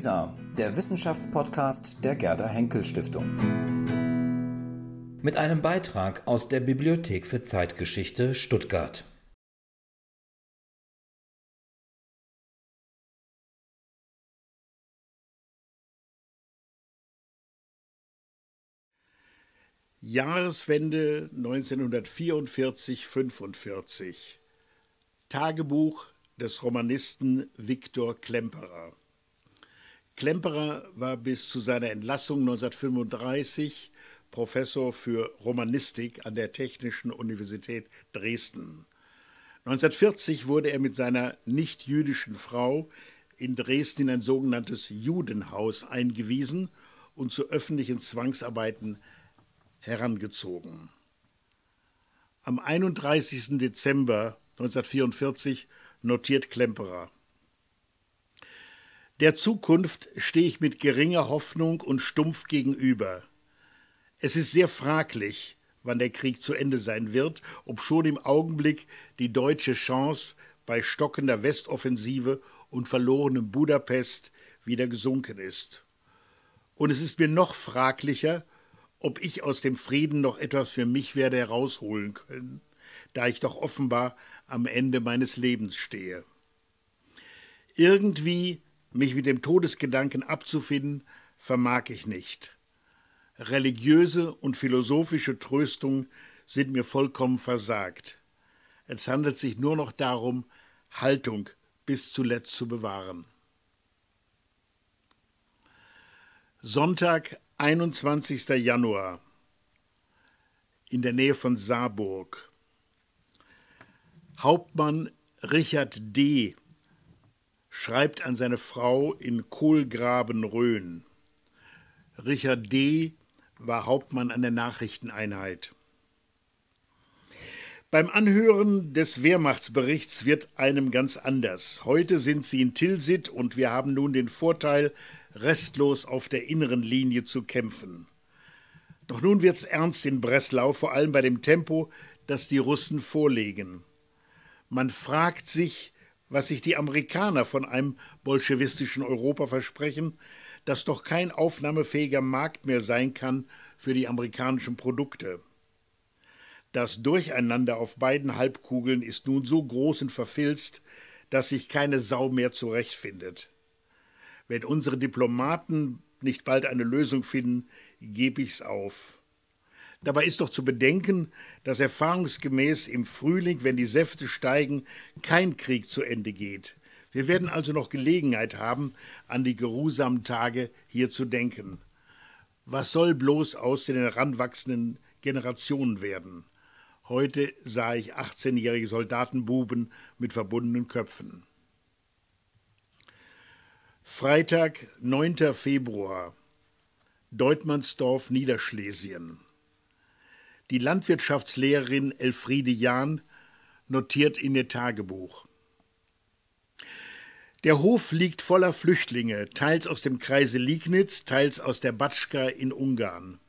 WISA, der Wissenschaftspodcast der Gerda Henkel Stiftung. Mit einem Beitrag aus der Bibliothek für Zeitgeschichte Stuttgart. Jahreswende 1944-45 Tagebuch des Romanisten Viktor Klemperer. Klemperer war bis zu seiner Entlassung 1935 Professor für Romanistik an der Technischen Universität Dresden. 1940 wurde er mit seiner nicht-jüdischen Frau in Dresden in ein sogenanntes Judenhaus eingewiesen und zu öffentlichen Zwangsarbeiten herangezogen. Am 31. Dezember 1944 notiert Klemperer. Der Zukunft stehe ich mit geringer Hoffnung und stumpf gegenüber. Es ist sehr fraglich, wann der Krieg zu Ende sein wird, ob schon im Augenblick die deutsche Chance bei stockender Westoffensive und verlorenem Budapest wieder gesunken ist. Und es ist mir noch fraglicher, ob ich aus dem Frieden noch etwas für mich werde herausholen können, da ich doch offenbar am Ende meines Lebens stehe. Irgendwie mich mit dem Todesgedanken abzufinden, vermag ich nicht. Religiöse und philosophische Tröstung sind mir vollkommen versagt. Es handelt sich nur noch darum, Haltung bis zuletzt zu bewahren. Sonntag, 21. Januar in der Nähe von Saarburg. Hauptmann Richard D. schreibt an seine Frau in Kohlgraben-Rhön. Richard D. war Hauptmann an der Nachrichteneinheit. Beim Anhören des Wehrmachtsberichts wird einem ganz anders. Heute sind sie in Tilsit und wir haben nun den Vorteil, restlos auf der inneren Linie zu kämpfen. Doch nun wird's ernst in Breslau, vor allem bei dem Tempo, das die Russen vorlegen. Man fragt sich, was sich die Amerikaner von einem bolschewistischen Europa versprechen, das doch kein aufnahmefähiger Markt mehr sein kann für die amerikanischen Produkte. Das Durcheinander auf beiden Halbkugeln ist nun so groß und verfilzt, dass sich keine Sau mehr zurechtfindet. Wenn unsere Diplomaten nicht bald eine Lösung finden, gebe ich's auf. Dabei ist doch zu bedenken, dass erfahrungsgemäß im Frühling, wenn die Säfte steigen, kein Krieg zu Ende geht. Wir werden also noch Gelegenheit haben, an die geruhsamen Tage hier zu denken. Was soll bloß aus den heranwachsenden Generationen werden? Heute sah ich 18-jährige Soldatenbuben mit verbundenen Köpfen. Freitag, 9. Februar. Deutmannsdorf, Niederschlesien. Die Landwirtschaftslehrerin Elfriede Jahn notiert in ihr Tagebuch. Der Hof liegt voller Flüchtlinge, teils aus dem Kreise Liegnitz, teils aus der Batschka in Ungarn.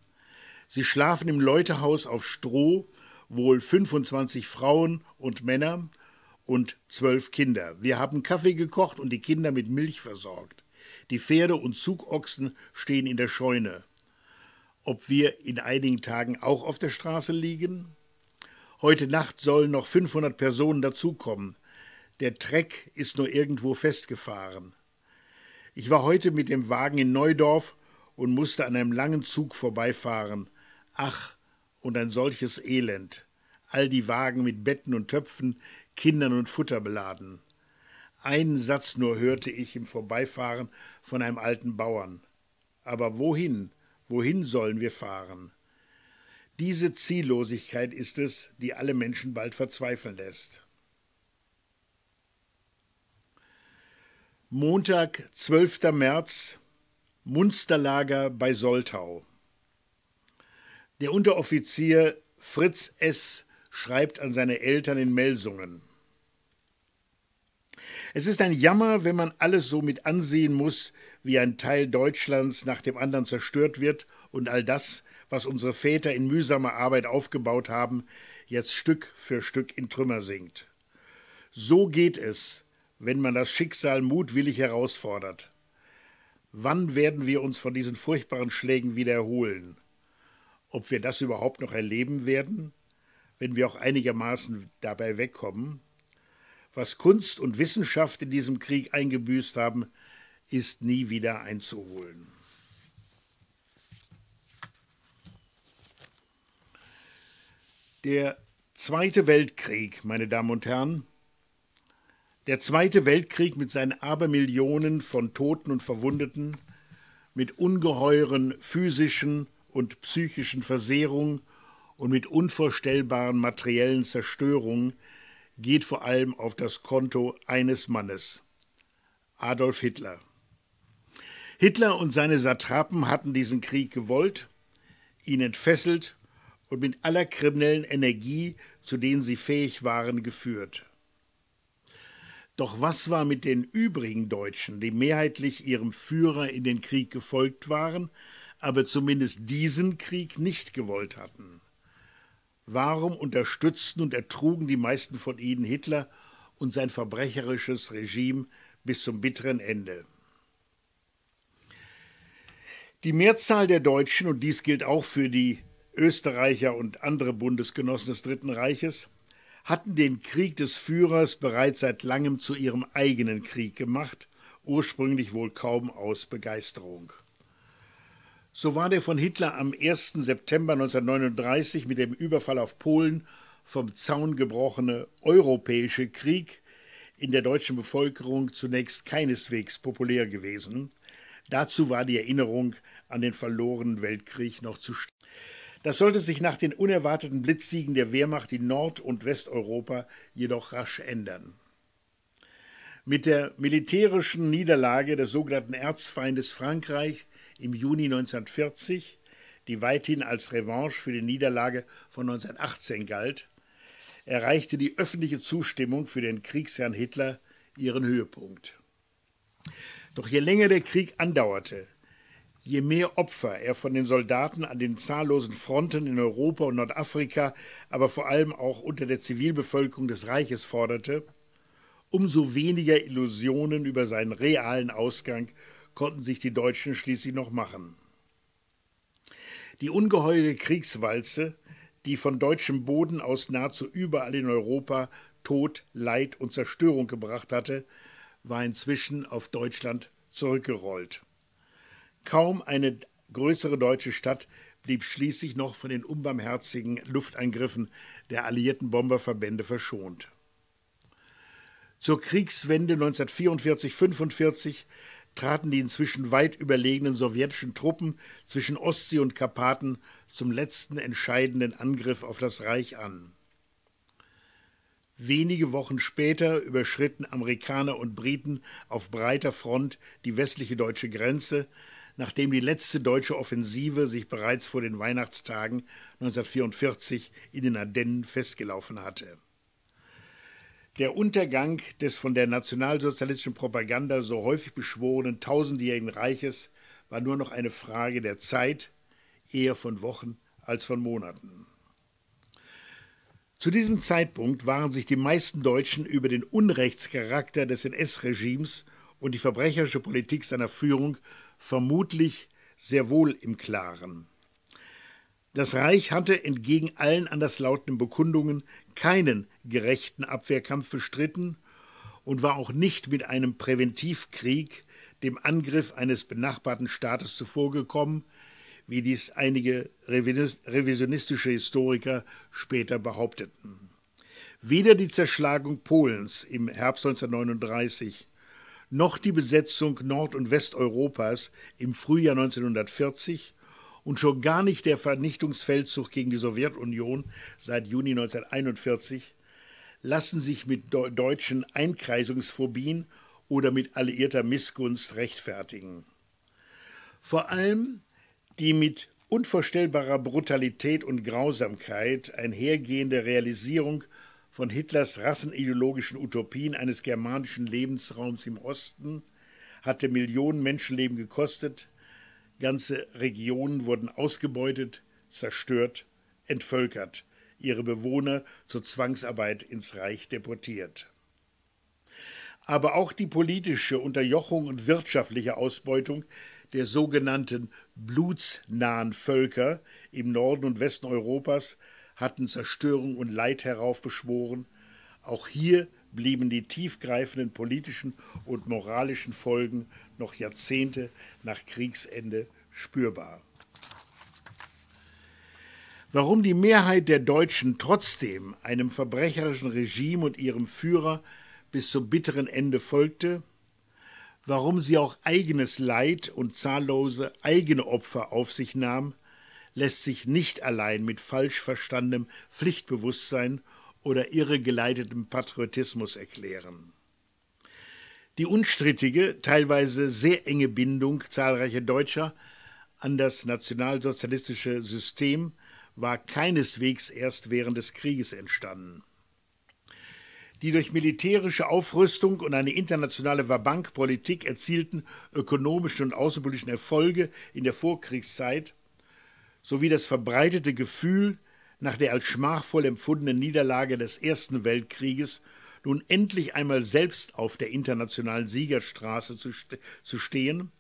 Sie schlafen im Leutehaus auf Stroh, wohl 25 Frauen und Männer, und zwölf Kinder. Wir haben Kaffee gekocht und die Kinder mit Milch versorgt. Die Pferde und Zugochsen stehen in der Scheune. Ob wir in einigen Tagen auch auf der Straße liegen? Heute Nacht sollen noch 500 Personen dazukommen. Der Treck ist nur irgendwo festgefahren. Ich war heute mit dem Wagen in Neudorf und musste an einem langen Zug vorbeifahren. Ach, und ein solches Elend. All die Wagen mit Betten und Töpfen, Kindern und Futter beladen. Einen Satz nur hörte ich im Vorbeifahren von einem alten Bauern. Aber wohin, wohin sollen wir fahren? Diese Ziellosigkeit ist es, die alle Menschen bald verzweifeln lässt. Montag, 12. März, Munsterlager bei Soltau. Der Unteroffizier Fritz S. schreibt an seine Eltern in Melsungen. Es ist ein Jammer, wenn man alles so mit ansehen muss, wie ein Teil Deutschlands nach dem anderen zerstört wird und all das, was unsere Väter in mühsamer Arbeit aufgebaut haben, jetzt Stück für Stück in Trümmer sinkt. So geht es, wenn man das Schicksal mutwillig herausfordert. Wann werden wir uns von diesen furchtbaren Schlägen wieder erholen? Ob wir das überhaupt noch erleben werden, wenn wir auch einigermaßen dabei wegkommen? Was Kunst und Wissenschaft in diesem Krieg eingebüßt haben, ist nie wieder einzuholen. Der Zweite Weltkrieg, meine Damen und Herren, der Zweite Weltkrieg mit seinen Abermillionen von Toten und Verwundeten, mit ungeheuren physischen und psychischen Versehrungen und mit unvorstellbaren materiellen Zerstörungen geht vor allem auf das Konto eines Mannes, Adolf Hitler. Hitler und seine Satrapen hatten diesen Krieg gewollt, ihn entfesselt und mit aller kriminellen Energie, zu denen sie fähig waren, geführt. Doch was war mit den übrigen Deutschen, die mehrheitlich ihrem Führer in den Krieg gefolgt waren, aber zumindest diesen Krieg nicht gewollt hatten? Warum unterstützten und ertrugen die meisten von ihnen Hitler und sein verbrecherisches Regime bis zum bitteren Ende? Die Mehrzahl der Deutschen, und dies gilt auch für die Österreicher und andere Bundesgenossen des Dritten Reiches hatten den Krieg des Führers bereits seit langem zu ihrem eigenen Krieg gemacht, ursprünglich wohl kaum aus Begeisterung. So war der von Hitler am 1. September 1939 mit dem Überfall auf Polen vom Zaun gebrochene europäische Krieg in der deutschen Bevölkerung zunächst keineswegs populär gewesen. Dazu war die Erinnerung an den verlorenen Weltkrieg noch zu stark. Das sollte sich nach den unerwarteten Blitzsiegen der Wehrmacht in Nord- und Westeuropa jedoch rasch ändern. Mit der militärischen Niederlage des sogenannten Erzfeindes Frankreich im Juni 1940, die weithin als Revanche für die Niederlage von 1918 galt, erreichte die öffentliche Zustimmung für den Kriegsherrn Hitler ihren Höhepunkt. Doch je länger der Krieg andauerte, Je mehr Opfer er von den Soldaten an den zahllosen Fronten in Europa und Nordafrika, aber vor allem auch unter der Zivilbevölkerung des Reiches forderte, umso weniger Illusionen über seinen realen Ausgang konnten sich die Deutschen schließlich noch machen. Die ungeheure Kriegswalze, die von deutschem Boden aus nahezu überall in Europa Tod, Leid und Zerstörung gebracht hatte, war inzwischen auf Deutschland zurückgerollt. Kaum eine größere deutsche Stadt blieb schließlich noch von den unbarmherzigen Luftangriffen der alliierten Bomberverbände verschont. Zur Kriegswende 1944-45 traten die inzwischen weit überlegenen sowjetischen Truppen zwischen Ostsee und Karpaten zum letzten entscheidenden Angriff auf das Reich an. Wenige Wochen später überschritten Amerikaner und Briten auf breiter Front die westliche deutsche Grenze, nachdem die letzte deutsche Offensive sich bereits vor den Weihnachtstagen 1944 in den Ardennen festgelaufen hatte. Der Untergang des von der nationalsozialistischen Propaganda so häufig beschworenen tausendjährigen Reiches war nur noch eine Frage der Zeit, eher von Wochen als von Monaten. Zu diesem Zeitpunkt waren sich die meisten Deutschen über den Unrechtscharakter des NS-Regimes und die verbrecherische Politik seiner Führung vermutlich sehr wohl im Klaren. Das Reich hatte entgegen allen anderslautenden Bekundungen keinen gerechten Abwehrkampf bestritten und war auch nicht mit einem Präventivkrieg dem Angriff eines benachbarten Staates zuvorgekommen, wie dies einige revisionistische Historiker später behaupteten. Weder die Zerschlagung Polens im Herbst 1939 noch die Besetzung Nord- und Westeuropas im Frühjahr 1940 und schon gar nicht der Vernichtungsfeldzug gegen die Sowjetunion seit Juni 1941 lassen sich mit deutschen Einkreisungsphobien oder mit alliierter Missgunst rechtfertigen. Vor allem die mit unvorstellbarer Brutalität und Grausamkeit einhergehende Realisierung von Hitlers rassenideologischen Utopien eines germanischen Lebensraums im Osten hatte Millionen Menschenleben gekostet, ganze Regionen wurden ausgebeutet, zerstört, entvölkert, ihre Bewohner zur Zwangsarbeit ins Reich deportiert. aber auch die politische Unterjochung und wirtschaftliche Ausbeutung der sogenannten blutsnahen Völker im Norden und Westen Europas hatten Zerstörung und Leid heraufbeschworen. Auch hier blieben die tiefgreifenden politischen und moralischen Folgen noch Jahrzehnte nach Kriegsende spürbar. Warum die Mehrheit der Deutschen trotzdem einem verbrecherischen Regime und ihrem Führer bis zum bitteren Ende folgte, warum sie auch eigenes Leid und zahllose eigene Opfer auf sich nahm, lässt sich nicht allein mit falsch verstandenem Pflichtbewusstsein oder irregeleitetem Patriotismus erklären. Die unstrittige, teilweise sehr enge Bindung zahlreicher Deutscher an das nationalsozialistische System war keineswegs erst während des Krieges entstanden. Die durch militärische Aufrüstung und eine internationale Wabankpolitik erzielten ökonomischen und außenpolitischen Erfolge in der Vorkriegszeit sowie das verbreitete Gefühl, nach der als schmachvoll empfundenen Niederlage des Ersten Weltkrieges nun endlich einmal selbst auf der internationalen Siegerstraße zu, zu stehen,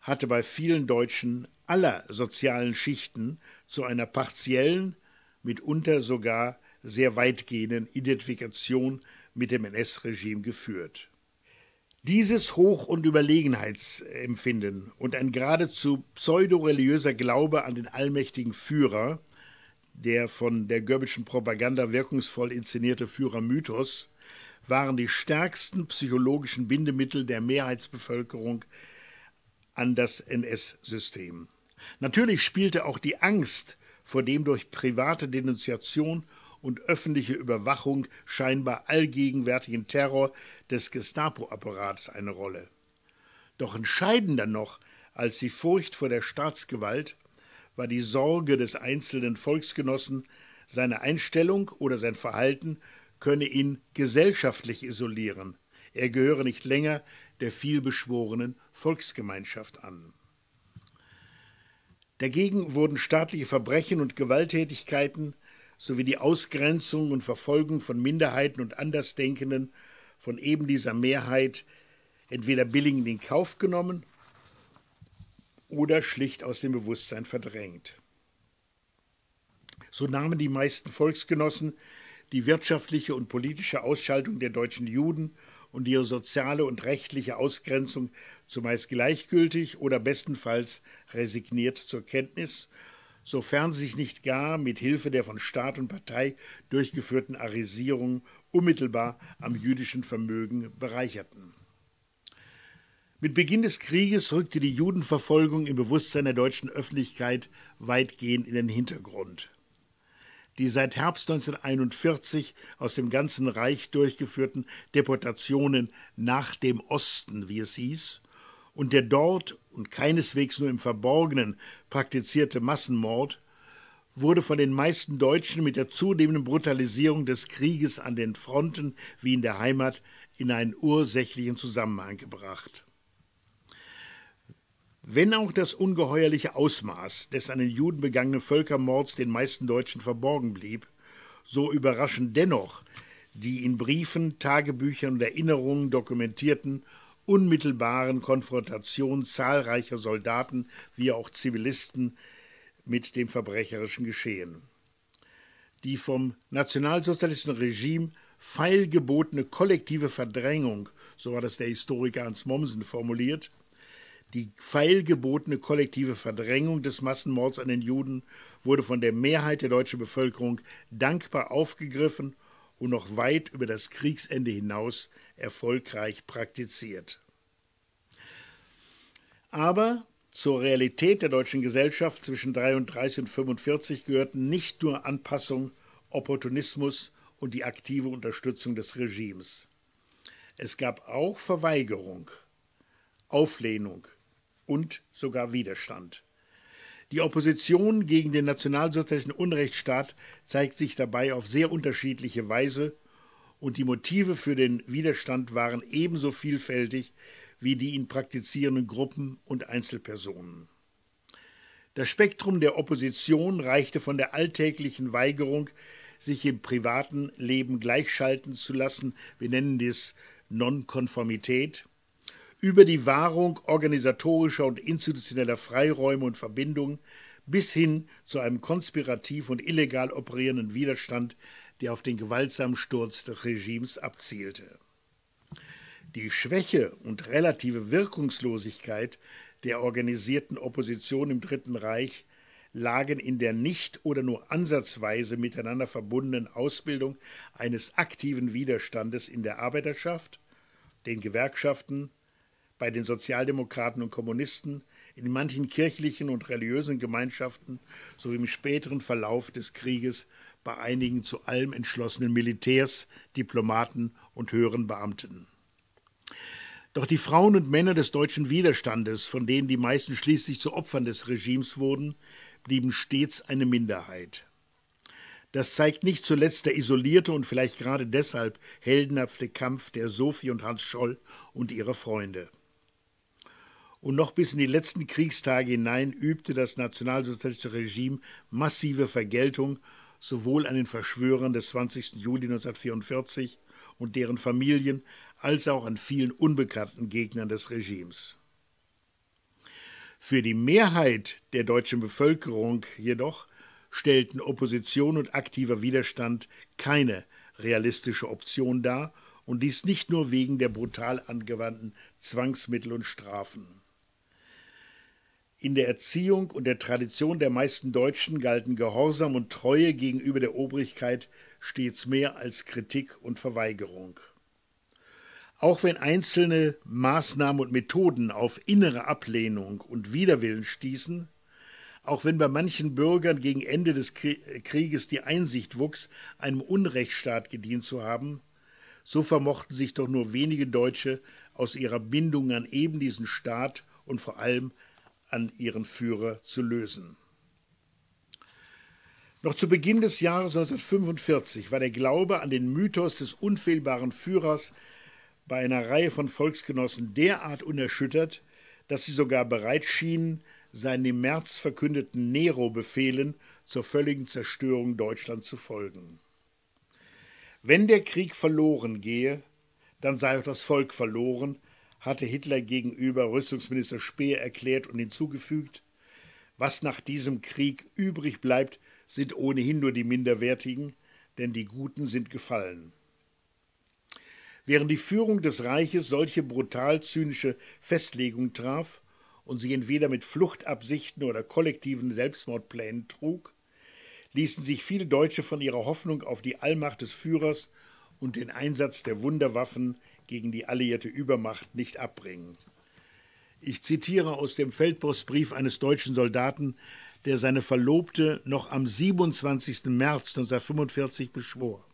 hatte bei vielen Deutschen aller sozialen Schichten zu einer partiellen, mitunter sogar sehr weitgehenden Identifikation mit dem NS-Regime geführt. Dieses Hoch- und Überlegenheitsempfinden und ein geradezu pseudoreligiöser Glaube an den allmächtigen Führer, der von der Goebbelschen Propaganda wirkungsvoll inszenierte Führermythos, waren die stärksten psychologischen Bindemittel der Mehrheitsbevölkerung an das NS-System. Natürlich spielte auch die Angst vor dem durch private Denunziation und öffentliche Überwachung scheinbar allgegenwärtigen Terror des Gestapo-Apparats eine Rolle. Doch entscheidender noch als die Furcht vor der Staatsgewalt war die Sorge des einzelnen Volksgenossen, seine Einstellung oder sein Verhalten könne ihn gesellschaftlich isolieren. Er gehöre nicht länger der vielbeschworenen Volksgemeinschaft an. Dagegen wurden staatliche Verbrechen und Gewalttätigkeiten sowie die Ausgrenzung und Verfolgung von Minderheiten und Andersdenkenden von eben dieser Mehrheit entweder billigend in Kauf genommen oder schlicht aus dem Bewusstsein verdrängt. So nahmen die meisten Volksgenossen die wirtschaftliche und politische Ausschaltung der deutschen Juden und ihre soziale und rechtliche Ausgrenzung zumeist gleichgültig oder bestenfalls resigniert zur Kenntnis, sofern sie sich nicht gar mit Hilfe der von Staat und Partei durchgeführten Arisierung unmittelbar am jüdischen Vermögen bereicherten. Mit Beginn des Krieges rückte die Judenverfolgung im Bewusstsein der deutschen Öffentlichkeit weitgehend in den Hintergrund die seit Herbst 1941 aus dem ganzen Reich durchgeführten Deportationen nach dem Osten, wie es hieß, und der dort und keineswegs nur im Verborgenen praktizierte Massenmord wurde von den meisten Deutschen mit der zunehmenden Brutalisierung des Krieges an den Fronten wie in der Heimat in einen ursächlichen Zusammenhang gebracht. Wenn auch das ungeheuerliche Ausmaß des an den Juden begangenen Völkermords den meisten Deutschen verborgen blieb, so überraschen dennoch die in Briefen, Tagebüchern und Erinnerungen dokumentierten unmittelbaren Konfrontationen zahlreicher Soldaten wie auch Zivilisten mit dem verbrecherischen Geschehen. Die vom nationalsozialistischen Regime feilgebotene kollektive Verdrängung, so hat es der Historiker Hans Mommsen formuliert, die feilgebotene kollektive Verdrängung des Massenmords an den Juden wurde von der Mehrheit der deutschen Bevölkerung dankbar aufgegriffen und noch weit über das Kriegsende hinaus erfolgreich praktiziert. Aber zur Realität der deutschen Gesellschaft zwischen 33 und 45 gehörten nicht nur Anpassung, Opportunismus und die aktive Unterstützung des Regimes. Es gab auch Verweigerung, Auflehnung, und sogar Widerstand. Die Opposition gegen den nationalsozialistischen Unrechtsstaat zeigt sich dabei auf sehr unterschiedliche Weise und die Motive für den Widerstand waren ebenso vielfältig wie die ihn praktizierenden Gruppen und Einzelpersonen. Das Spektrum der Opposition reichte von der alltäglichen Weigerung, sich im privaten Leben gleichschalten zu lassen, wir nennen dies Nonkonformität, über die Wahrung organisatorischer und institutioneller Freiräume und Verbindungen bis hin zu einem konspirativ und illegal operierenden Widerstand, der auf den gewaltsamen Sturz des Regimes abzielte. Die Schwäche und relative Wirkungslosigkeit der organisierten Opposition im Dritten Reich lagen in der nicht oder nur ansatzweise miteinander verbundenen Ausbildung eines aktiven Widerstandes in der Arbeiterschaft, den Gewerkschaften, bei den Sozialdemokraten und Kommunisten, in manchen kirchlichen und religiösen Gemeinschaften sowie im späteren Verlauf des Krieges bei einigen zu allem entschlossenen Militärs, Diplomaten und höheren Beamten. Doch die Frauen und Männer des deutschen Widerstandes, von denen die meisten schließlich zu Opfern des Regimes wurden, blieben stets eine Minderheit. Das zeigt nicht zuletzt der isolierte und vielleicht gerade deshalb heldenhafte Kampf der Sophie und Hans Scholl und ihrer Freunde. Und noch bis in die letzten Kriegstage hinein übte das nationalsozialistische Regime massive Vergeltung sowohl an den Verschwörern des 20. Juli 1944 und deren Familien als auch an vielen unbekannten Gegnern des Regimes. Für die Mehrheit der deutschen Bevölkerung jedoch stellten Opposition und aktiver Widerstand keine realistische Option dar, und dies nicht nur wegen der brutal angewandten Zwangsmittel und Strafen. In der Erziehung und der Tradition der meisten Deutschen galten Gehorsam und Treue gegenüber der Obrigkeit stets mehr als Kritik und Verweigerung. Auch wenn einzelne Maßnahmen und Methoden auf innere Ablehnung und Widerwillen stießen, auch wenn bei manchen Bürgern gegen Ende des Krieges die Einsicht wuchs, einem Unrechtsstaat gedient zu haben, so vermochten sich doch nur wenige Deutsche aus ihrer Bindung an eben diesen Staat und vor allem an ihren Führer zu lösen. Noch zu Beginn des Jahres 1945 war der Glaube an den Mythos des unfehlbaren Führers bei einer Reihe von Volksgenossen derart unerschüttert, dass sie sogar bereit schienen, seinen im März verkündeten Nero-Befehlen zur völligen Zerstörung Deutschlands zu folgen. Wenn der Krieg verloren gehe, dann sei auch das Volk verloren, hatte Hitler gegenüber Rüstungsminister Speer erklärt und hinzugefügt, was nach diesem Krieg übrig bleibt, sind ohnehin nur die Minderwertigen, denn die Guten sind gefallen. Während die Führung des Reiches solche brutal zynische Festlegungen traf und sie entweder mit Fluchtabsichten oder kollektiven Selbstmordplänen trug, ließen sich viele Deutsche von ihrer Hoffnung auf die Allmacht des Führers und den Einsatz der Wunderwaffen gegen die alliierte Übermacht nicht abbringen. Ich zitiere aus dem Feldpostbrief eines deutschen Soldaten, der seine Verlobte noch am 27. März 1945 beschwor.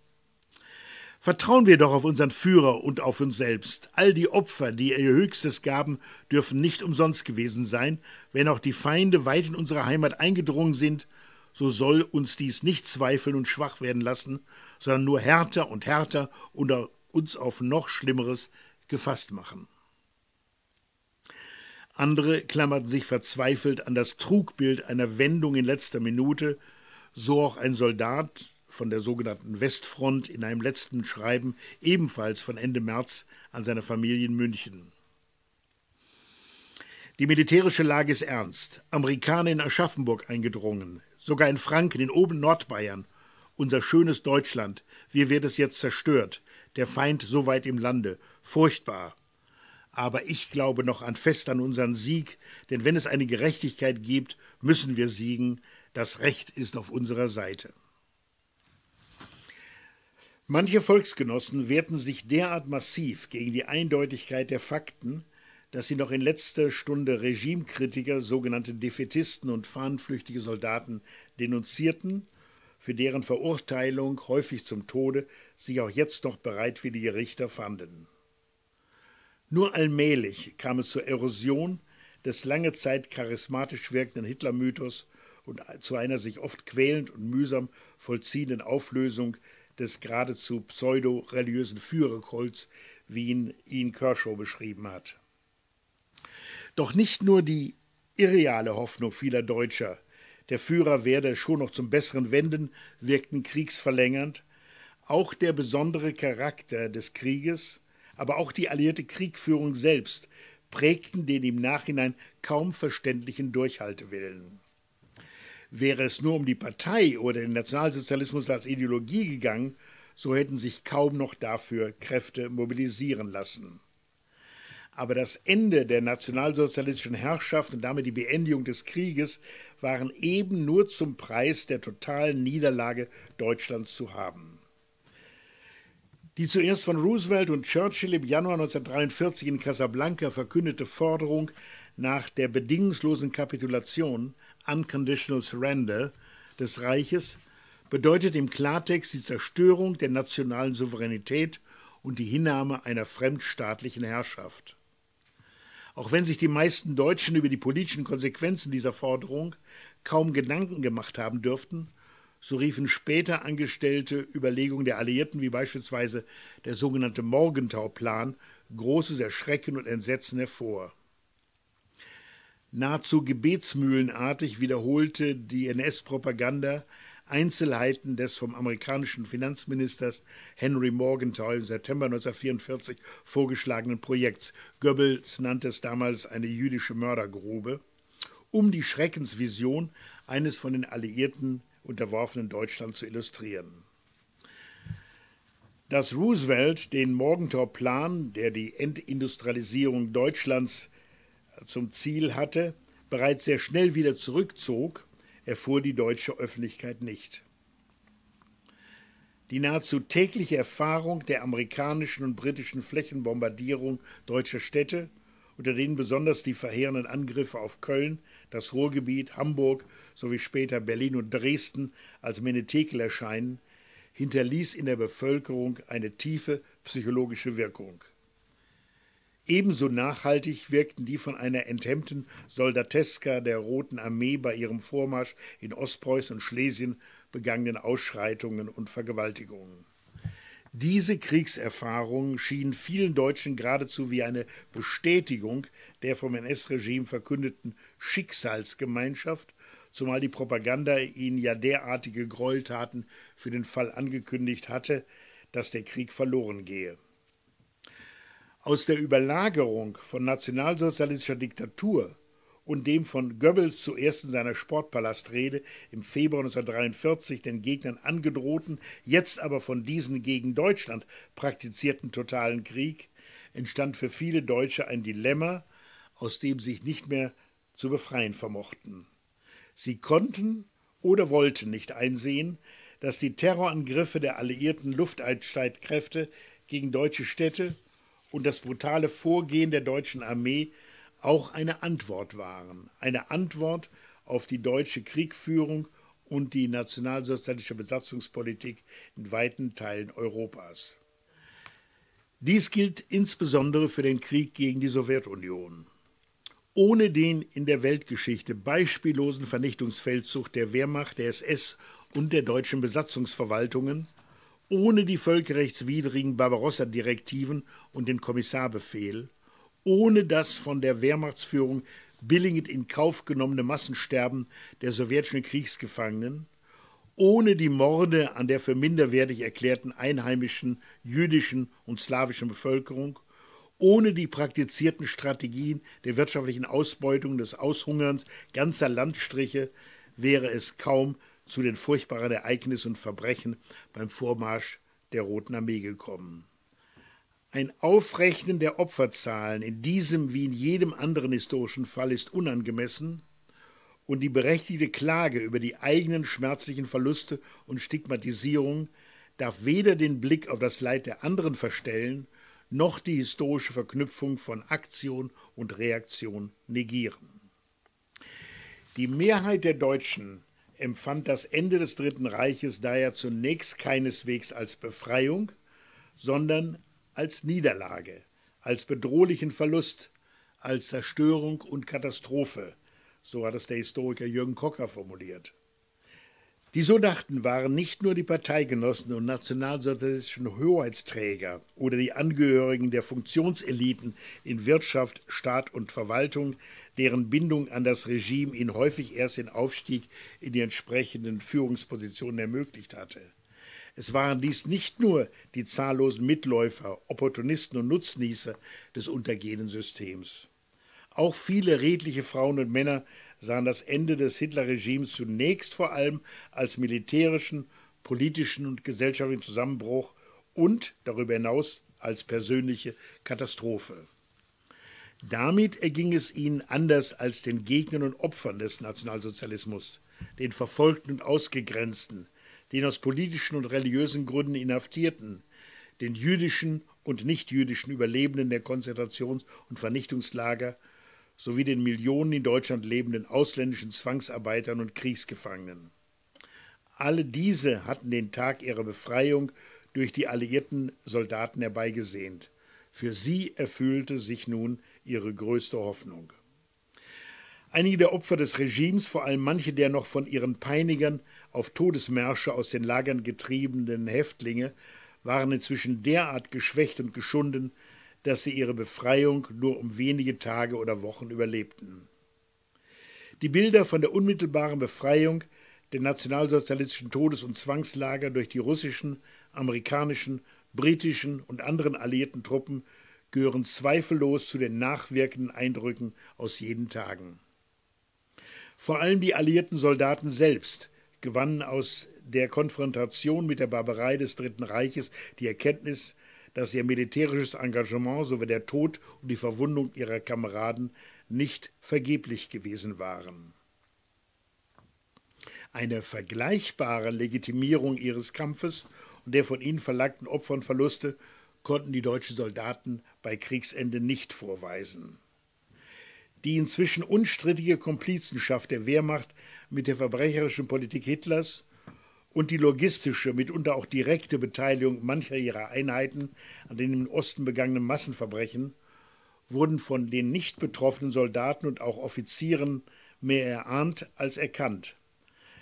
Vertrauen wir doch auf unseren Führer und auf uns selbst. All die Opfer, die ihr Höchstes gaben, dürfen nicht umsonst gewesen sein. Wenn auch die Feinde weit in unsere Heimat eingedrungen sind, so soll uns dies nicht zweifeln und schwach werden lassen, sondern nur härter und härter und uns auf noch Schlimmeres gefasst machen. Andere klammerten sich verzweifelt an das Trugbild einer Wendung in letzter Minute, so auch ein Soldat, von der sogenannten Westfront in einem letzten Schreiben ebenfalls von Ende März an seine Familie in München. Die militärische Lage ist ernst. Amerikaner in Aschaffenburg eingedrungen, sogar in Franken, in oben Nordbayern. Unser schönes Deutschland, wie wird es jetzt zerstört? Der Feind so weit im Lande. Furchtbar. Aber ich glaube noch an fest an unseren Sieg, denn wenn es eine Gerechtigkeit gibt, müssen wir siegen. Das Recht ist auf unserer Seite. Manche Volksgenossen wehrten sich derart massiv gegen die Eindeutigkeit der Fakten, dass sie noch in letzter Stunde Regimekritiker, sogenannte Defetisten und fahnenflüchtige Soldaten denunzierten, für deren Verurteilung, häufig zum Tode, sich auch jetzt noch bereitwillige Richter fanden. Nur allmählich kam es zur Erosion des lange Zeit charismatisch wirkenden Hitler-Mythos und zu einer sich oft quälend und mühsam vollziehenden Auflösung des geradezu pseudo-religiösen Führerkults, wie ihn Ian Kershaw beschrieben hat. Doch nicht nur die irreale Hoffnung vieler Deutscher, der Führer werde schon noch zum Besseren wenden, wirkten kriegsverlängernd, auch der besondere Charakter des Krieges, aber auch die alliierte Kriegführung selbst prägten den im Nachhinein kaum verständlichen Durchhaltewillen. Wäre es nur um die Partei oder den Nationalsozialismus als Ideologie gegangen, so hätten sich kaum noch dafür Kräfte mobilisieren lassen. Aber das Ende der nationalsozialistischen Herrschaft und damit die Beendigung des Krieges waren eben nur zum Preis der totalen Niederlage Deutschlands zu haben. Die zuerst von Roosevelt und Churchill im Januar 1943 in Casablanca verkündete Forderung nach der bedingungslosen Kapitulation Unconditional Surrender des Reiches bedeutet im Klartext die Zerstörung der nationalen Souveränität und die Hinnahme einer fremdstaatlichen Herrschaft. Auch wenn sich die meisten Deutschen über die politischen Konsequenzen dieser Forderung kaum Gedanken gemacht haben dürften, so riefen später angestellte Überlegungen der Alliierten, wie beispielsweise der sogenannte Morgenthau-Plan, großes Erschrecken und Entsetzen hervor. Nahezu gebetsmühlenartig wiederholte die NS-Propaganda Einzelheiten des vom amerikanischen Finanzministers Henry Morgenthau im September 1944 vorgeschlagenen Projekts. Goebbels nannte es damals eine jüdische Mördergrube, um die Schreckensvision eines von den Alliierten unterworfenen Deutschland zu illustrieren. Dass Roosevelt den Morgenthau-Plan, der die Entindustrialisierung Deutschlands zum Ziel hatte, bereits sehr schnell wieder zurückzog, erfuhr die deutsche Öffentlichkeit nicht. Die nahezu tägliche Erfahrung der amerikanischen und britischen Flächenbombardierung deutscher Städte, unter denen besonders die verheerenden Angriffe auf Köln, das Ruhrgebiet, Hamburg sowie später Berlin und Dresden als Menetekel erscheinen, hinterließ in der Bevölkerung eine tiefe psychologische Wirkung. Ebenso nachhaltig wirkten die von einer enthemmten Soldateska der Roten Armee bei ihrem Vormarsch in Ostpreußen und Schlesien begangenen Ausschreitungen und Vergewaltigungen. Diese Kriegserfahrungen schienen vielen Deutschen geradezu wie eine Bestätigung der vom NS-Regime verkündeten Schicksalsgemeinschaft, zumal die Propaganda ihnen ja derartige Gräueltaten für den Fall angekündigt hatte, dass der Krieg verloren gehe. Aus der Überlagerung von nationalsozialistischer Diktatur und dem von Goebbels zuerst in seiner Sportpalastrede im Februar 1943 den Gegnern angedrohten, jetzt aber von diesen gegen Deutschland praktizierten totalen Krieg entstand für viele Deutsche ein Dilemma, aus dem sich nicht mehr zu befreien vermochten. Sie konnten oder wollten nicht einsehen, dass die Terrorangriffe der alliierten Lufteinstreitkräfte gegen deutsche Städte und das brutale Vorgehen der deutschen Armee auch eine Antwort waren, eine Antwort auf die deutsche Kriegführung und die nationalsozialistische Besatzungspolitik in weiten Teilen Europas. Dies gilt insbesondere für den Krieg gegen die Sowjetunion. Ohne den in der Weltgeschichte beispiellosen Vernichtungsfeldzug der Wehrmacht, der SS und der deutschen Besatzungsverwaltungen ohne die völkerrechtswidrigen Barbarossa-Direktiven und den Kommissarbefehl, ohne das von der Wehrmachtsführung billigend in Kauf genommene Massensterben der sowjetischen Kriegsgefangenen, ohne die Morde an der für minderwertig erklärten einheimischen jüdischen und slawischen Bevölkerung, ohne die praktizierten Strategien der wirtschaftlichen Ausbeutung des Aushungerns ganzer Landstriche wäre es kaum zu den furchtbaren Ereignissen und Verbrechen beim Vormarsch der Roten Armee gekommen. Ein Aufrechnen der Opferzahlen in diesem wie in jedem anderen historischen Fall ist unangemessen und die berechtigte Klage über die eigenen schmerzlichen Verluste und Stigmatisierung darf weder den Blick auf das Leid der anderen verstellen, noch die historische Verknüpfung von Aktion und Reaktion negieren. Die Mehrheit der Deutschen empfand das Ende des Dritten Reiches daher zunächst keineswegs als Befreiung, sondern als Niederlage, als bedrohlichen Verlust, als Zerstörung und Katastrophe, so hat es der Historiker Jürgen Kocker formuliert. Die so dachten, waren nicht nur die Parteigenossen und nationalsozialistischen Hoheitsträger oder die Angehörigen der Funktionseliten in Wirtschaft, Staat und Verwaltung, deren Bindung an das Regime ihn häufig erst den Aufstieg in die entsprechenden Führungspositionen ermöglicht hatte. Es waren dies nicht nur die zahllosen Mitläufer, Opportunisten und Nutznießer des untergehenden Systems. Auch viele redliche Frauen und Männer sahen das Ende des Hitlerregimes zunächst vor allem als militärischen, politischen und gesellschaftlichen Zusammenbruch und darüber hinaus als persönliche Katastrophe. Damit erging es ihnen anders als den Gegnern und Opfern des Nationalsozialismus, den Verfolgten und Ausgegrenzten, den aus politischen und religiösen Gründen Inhaftierten, den jüdischen und nichtjüdischen Überlebenden der Konzentrations- und Vernichtungslager sowie den Millionen in Deutschland lebenden ausländischen Zwangsarbeitern und Kriegsgefangenen. Alle diese hatten den Tag ihrer Befreiung durch die alliierten Soldaten herbeigesehnt. Für sie erfüllte sich nun ihre größte Hoffnung. Einige der Opfer des Regimes, vor allem manche der noch von ihren Peinigern auf Todesmärsche aus den Lagern getriebenen Häftlinge, waren inzwischen derart geschwächt und geschunden, dass sie ihre Befreiung nur um wenige Tage oder Wochen überlebten. Die Bilder von der unmittelbaren Befreiung der nationalsozialistischen Todes- und Zwangslager durch die russischen, amerikanischen, britischen und anderen alliierten Truppen gehören zweifellos zu den nachwirkenden Eindrücken aus jeden Tagen. Vor allem die alliierten Soldaten selbst gewannen aus der Konfrontation mit der Barbarei des Dritten Reiches die Erkenntnis, dass ihr militärisches Engagement sowie der Tod und die Verwundung ihrer Kameraden nicht vergeblich gewesen waren. Eine vergleichbare Legitimierung ihres Kampfes und der von ihnen verlangten Opfer und Verluste konnten die deutschen Soldaten bei Kriegsende nicht vorweisen. Die inzwischen unstrittige Komplizenschaft der Wehrmacht mit der verbrecherischen Politik Hitlers und die logistische, mitunter auch direkte Beteiligung mancher ihrer Einheiten an den im Osten begangenen Massenverbrechen wurden von den nicht betroffenen Soldaten und auch Offizieren mehr erahnt als erkannt.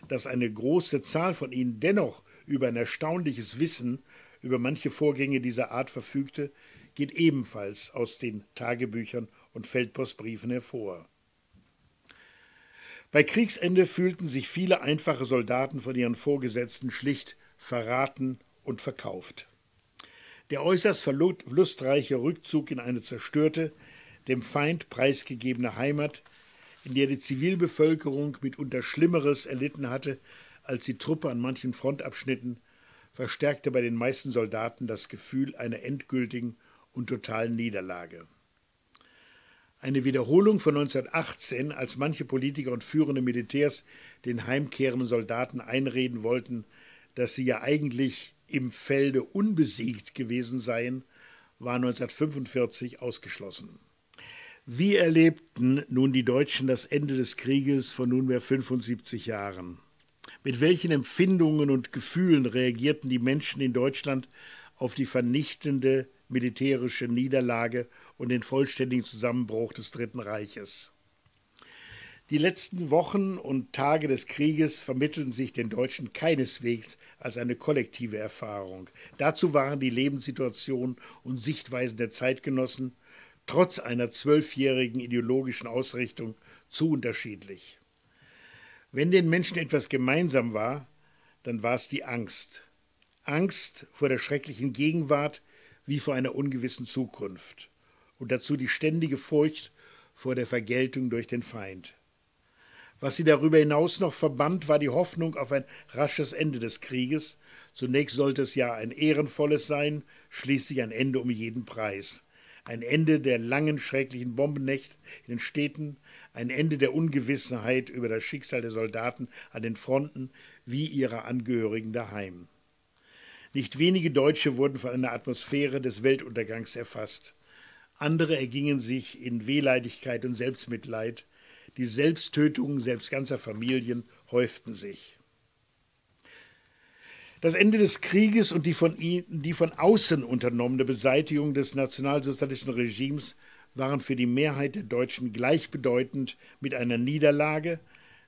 Dass eine große Zahl von ihnen dennoch über ein erstaunliches Wissen über manche Vorgänge dieser Art verfügte, geht ebenfalls aus den Tagebüchern und Feldpostbriefen hervor. Bei Kriegsende fühlten sich viele einfache Soldaten von ihren Vorgesetzten schlicht verraten und verkauft. Der äußerst verlustreiche Rückzug in eine zerstörte, dem Feind preisgegebene Heimat, in der die Zivilbevölkerung mitunter Schlimmeres erlitten hatte als die Truppe an manchen Frontabschnitten, verstärkte bei den meisten Soldaten das Gefühl einer endgültigen und totalen Niederlage. Eine Wiederholung von 1918, als manche Politiker und führende Militärs den heimkehrenden Soldaten einreden wollten, dass sie ja eigentlich im Felde unbesiegt gewesen seien, war 1945 ausgeschlossen. Wie erlebten nun die Deutschen das Ende des Krieges von nunmehr 75 Jahren? Mit welchen Empfindungen und Gefühlen reagierten die Menschen in Deutschland auf die vernichtende militärische Niederlage und den vollständigen Zusammenbruch des Dritten Reiches. Die letzten Wochen und Tage des Krieges vermittelten sich den Deutschen keineswegs als eine kollektive Erfahrung. Dazu waren die Lebenssituationen und Sichtweisen der Zeitgenossen trotz einer zwölfjährigen ideologischen Ausrichtung zu unterschiedlich. Wenn den Menschen etwas gemeinsam war, dann war es die Angst. Angst vor der schrecklichen Gegenwart wie vor einer ungewissen Zukunft und dazu die ständige Furcht vor der Vergeltung durch den Feind. Was sie darüber hinaus noch verband, war die Hoffnung auf ein rasches Ende des Krieges. Zunächst sollte es ja ein ehrenvolles sein, schließlich ein Ende um jeden Preis. Ein Ende der langen, schrecklichen Bombennächte in den Städten, ein Ende der Ungewissenheit über das Schicksal der Soldaten an den Fronten wie ihrer Angehörigen daheim. Nicht wenige Deutsche wurden von einer Atmosphäre des Weltuntergangs erfasst. Andere ergingen sich in Wehleidigkeit und Selbstmitleid. Die Selbsttötungen selbst ganzer Familien häuften sich. Das Ende des Krieges und die von, ihn, die von außen unternommene Beseitigung des nationalsozialistischen Regimes waren für die Mehrheit der Deutschen gleichbedeutend mit einer Niederlage,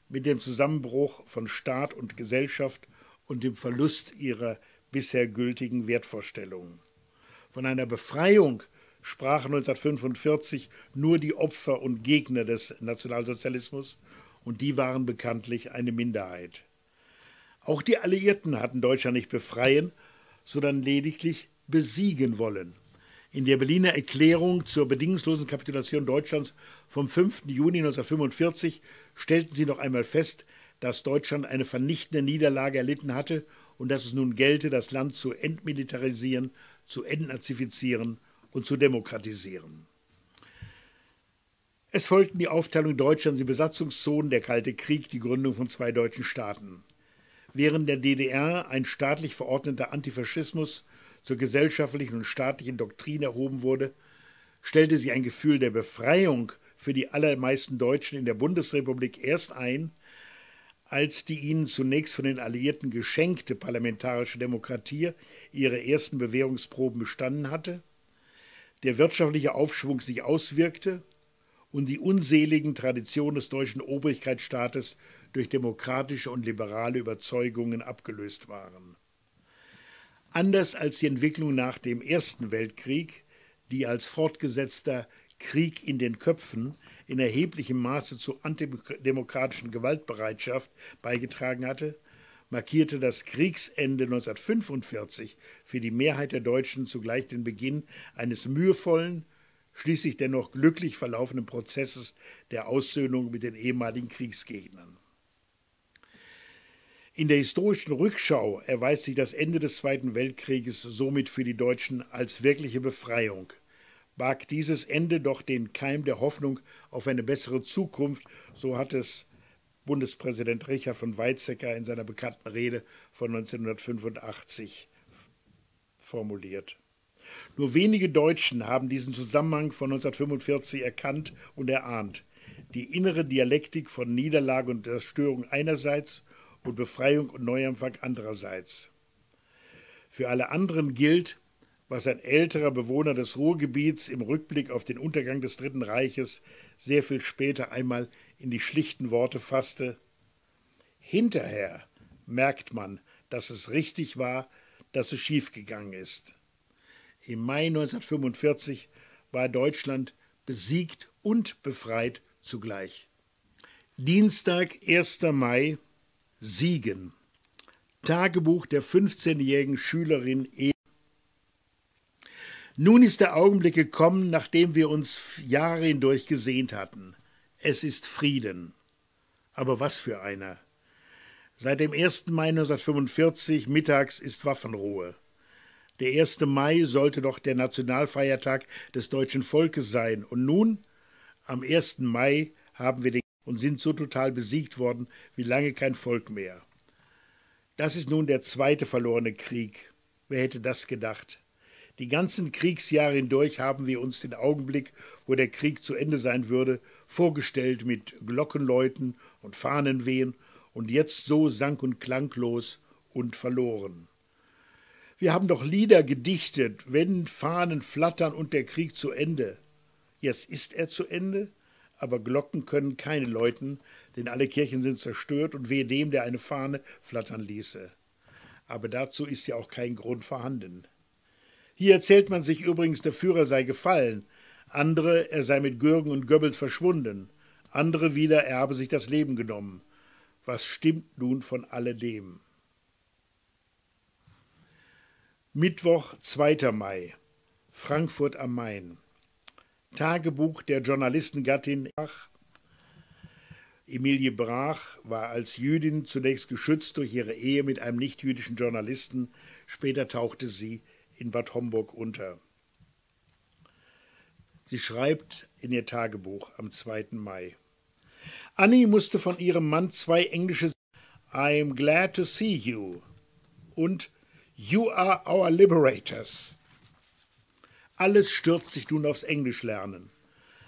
mit dem Zusammenbruch von Staat und Gesellschaft und dem Verlust ihrer bisher gültigen Wertvorstellungen. Von einer Befreiung sprachen 1945 nur die Opfer und Gegner des Nationalsozialismus, und die waren bekanntlich eine Minderheit. Auch die Alliierten hatten Deutschland nicht befreien, sondern lediglich besiegen wollen. In der Berliner Erklärung zur bedingungslosen Kapitulation Deutschlands vom 5. Juni 1945 stellten sie noch einmal fest, dass Deutschland eine vernichtende Niederlage erlitten hatte und dass es nun gelte, das Land zu entmilitarisieren, zu entnazifizieren und zu demokratisieren. Es folgten die Aufteilung Deutschlands in Besatzungszonen, der Kalte Krieg, die Gründung von zwei deutschen Staaten. Während der DDR ein staatlich verordneter Antifaschismus zur gesellschaftlichen und staatlichen Doktrin erhoben wurde, stellte sie ein Gefühl der Befreiung für die allermeisten Deutschen in der Bundesrepublik erst ein, als die ihnen zunächst von den Alliierten geschenkte parlamentarische Demokratie ihre ersten Bewährungsproben bestanden hatte, der wirtschaftliche Aufschwung sich auswirkte und die unseligen Traditionen des deutschen Obrigkeitsstaates durch demokratische und liberale Überzeugungen abgelöst waren. Anders als die Entwicklung nach dem Ersten Weltkrieg, die als fortgesetzter Krieg in den Köpfen in erheblichem Maße zur antidemokratischen Gewaltbereitschaft beigetragen hatte, markierte das Kriegsende 1945 für die Mehrheit der Deutschen zugleich den Beginn eines mühevollen, schließlich dennoch glücklich verlaufenden Prozesses der Aussöhnung mit den ehemaligen Kriegsgegnern. In der historischen Rückschau erweist sich das Ende des Zweiten Weltkrieges somit für die Deutschen als wirkliche Befreiung. Barg dieses Ende doch den Keim der Hoffnung auf eine bessere Zukunft, so hat es Bundespräsident Richard von Weizsäcker in seiner bekannten Rede von 1985 formuliert. Nur wenige Deutschen haben diesen Zusammenhang von 1945 erkannt und erahnt. Die innere Dialektik von Niederlage und Zerstörung einerseits und Befreiung und Neuanfang andererseits. Für alle anderen gilt, was ein älterer Bewohner des Ruhrgebiets im Rückblick auf den Untergang des Dritten Reiches sehr viel später einmal in die schlichten Worte fasste Hinterher merkt man, dass es richtig war, dass es schiefgegangen ist. Im Mai 1945 war Deutschland besiegt und befreit zugleich. Dienstag, 1. Mai Siegen. Tagebuch der 15-jährigen Schülerin E. Nun ist der Augenblick gekommen, nachdem wir uns Jahre hindurch gesehnt hatten. Es ist Frieden. Aber was für einer. Seit dem 1. Mai 1945 mittags ist Waffenruhe. Der 1. Mai sollte doch der Nationalfeiertag des deutschen Volkes sein. Und nun, am 1. Mai, haben wir den und sind so total besiegt worden wie lange kein Volk mehr. Das ist nun der zweite verlorene Krieg. Wer hätte das gedacht? Die ganzen Kriegsjahre hindurch haben wir uns den Augenblick, wo der Krieg zu Ende sein würde, vorgestellt mit Glockenläuten und Fahnenwehen und jetzt so sank und klanglos und verloren. Wir haben doch Lieder gedichtet, wenn Fahnen flattern und der Krieg zu Ende. Jetzt ist er zu Ende? aber Glocken können keine läuten, denn alle Kirchen sind zerstört und wehe dem, der eine Fahne flattern ließe. Aber dazu ist ja auch kein Grund vorhanden. Hier erzählt man sich übrigens, der Führer sei gefallen, andere, er sei mit Gürgen und Goebbels verschwunden, andere wieder, er habe sich das Leben genommen. Was stimmt nun von alledem? Mittwoch, 2. Mai, Frankfurt am Main. Tagebuch der Journalistengattin Brach. Emilie Brach war als Jüdin zunächst geschützt durch ihre Ehe mit einem nichtjüdischen Journalisten, später tauchte sie in Bad Homburg unter. Sie schreibt in ihr Tagebuch am 2. Mai. Annie musste von ihrem Mann zwei englische I'm glad to see you und You are our liberators alles stürzt sich nun aufs Englischlernen.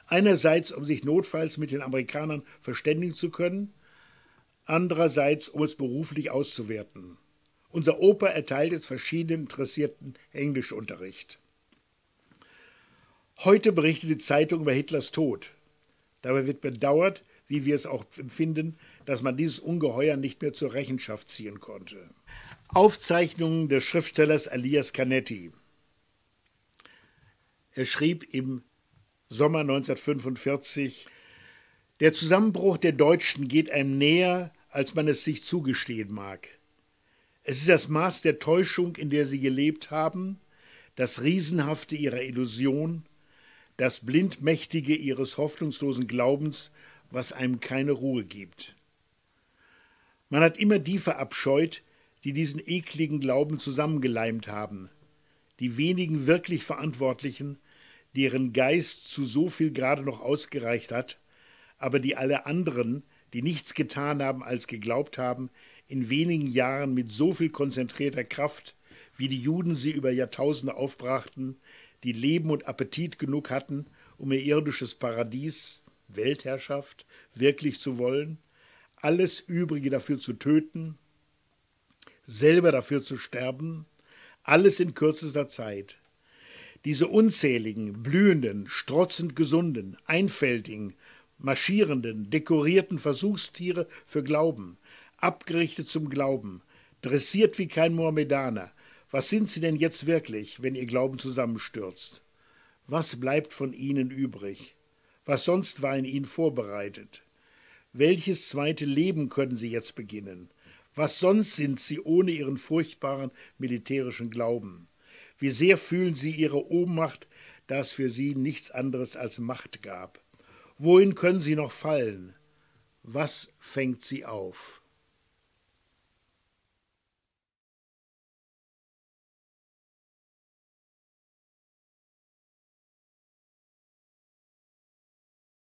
Einerseits, um sich notfalls mit den Amerikanern verständigen zu können, andererseits, um es beruflich auszuwerten. Unser Opa erteilt jetzt verschiedenen Interessierten Englischunterricht. Heute berichtet die Zeitung über Hitlers Tod. Dabei wird bedauert, wie wir es auch empfinden, dass man dieses Ungeheuer nicht mehr zur Rechenschaft ziehen konnte. Aufzeichnungen des Schriftstellers Elias Canetti. Er schrieb im Sommer 1945, der Zusammenbruch der Deutschen geht einem näher, als man es sich zugestehen mag. Es ist das Maß der Täuschung, in der sie gelebt haben, das Riesenhafte ihrer Illusion, das Blindmächtige ihres hoffnungslosen Glaubens, was einem keine Ruhe gibt. Man hat immer die verabscheut, die diesen ekligen Glauben zusammengeleimt haben, die wenigen wirklich Verantwortlichen, deren Geist zu so viel gerade noch ausgereicht hat, aber die alle anderen, die nichts getan haben als geglaubt haben, in wenigen Jahren mit so viel konzentrierter Kraft, wie die Juden sie über Jahrtausende aufbrachten, die Leben und Appetit genug hatten, um ihr irdisches Paradies, Weltherrschaft, wirklich zu wollen, alles Übrige dafür zu töten, selber dafür zu sterben, alles in kürzester Zeit. Diese unzähligen, blühenden, strotzend gesunden, einfältigen, marschierenden, dekorierten Versuchstiere für Glauben, abgerichtet zum Glauben, dressiert wie kein Mohammedaner. Was sind sie denn jetzt wirklich, wenn ihr Glauben zusammenstürzt? Was bleibt von ihnen übrig? Was sonst war in ihnen vorbereitet? Welches zweite Leben können sie jetzt beginnen? Was sonst sind sie ohne ihren furchtbaren militärischen Glauben? Wie sehr fühlen sie ihre Ohnmacht, da es für sie nichts anderes als Macht gab? Wohin können sie noch fallen? Was fängt sie auf?